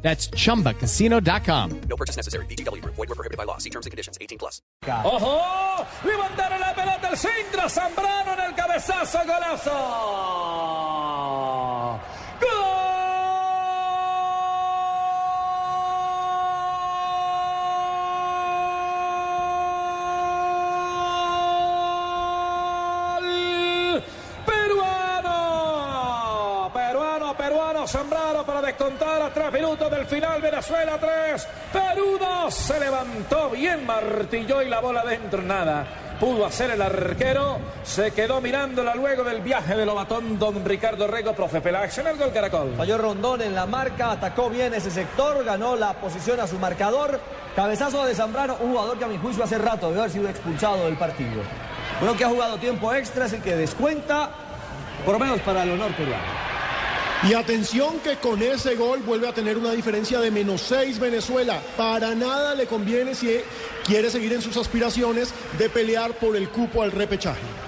That's chumbacasino.com. No purchase necessary. BGW. Void were prohibited by law. See terms and conditions. 18 plus. ¡Ojo! Levantaron la pelota el centro. Zambrano en el cabezazo. Golazo. Zambrano para descontar a tres minutos del final. Venezuela 3. Perú 2. Se levantó bien, martilló y la bola dentro. Nada. Pudo hacer el arquero. Se quedó mirándola luego del viaje de Lobatón. Don Ricardo Rego, profe Pelax en gol Caracol. Falló Rondón en la marca, atacó bien ese sector, ganó la posición a su marcador. Cabezazo de Zambrano, un jugador que a mi juicio hace rato debe haber sido expulsado del partido. Creo que ha jugado tiempo extra, es el que descuenta, por lo menos para el honor peruano. Y atención que con ese gol vuelve a tener una diferencia de menos 6 Venezuela. Para nada le conviene si quiere seguir en sus aspiraciones de pelear por el cupo al repechaje.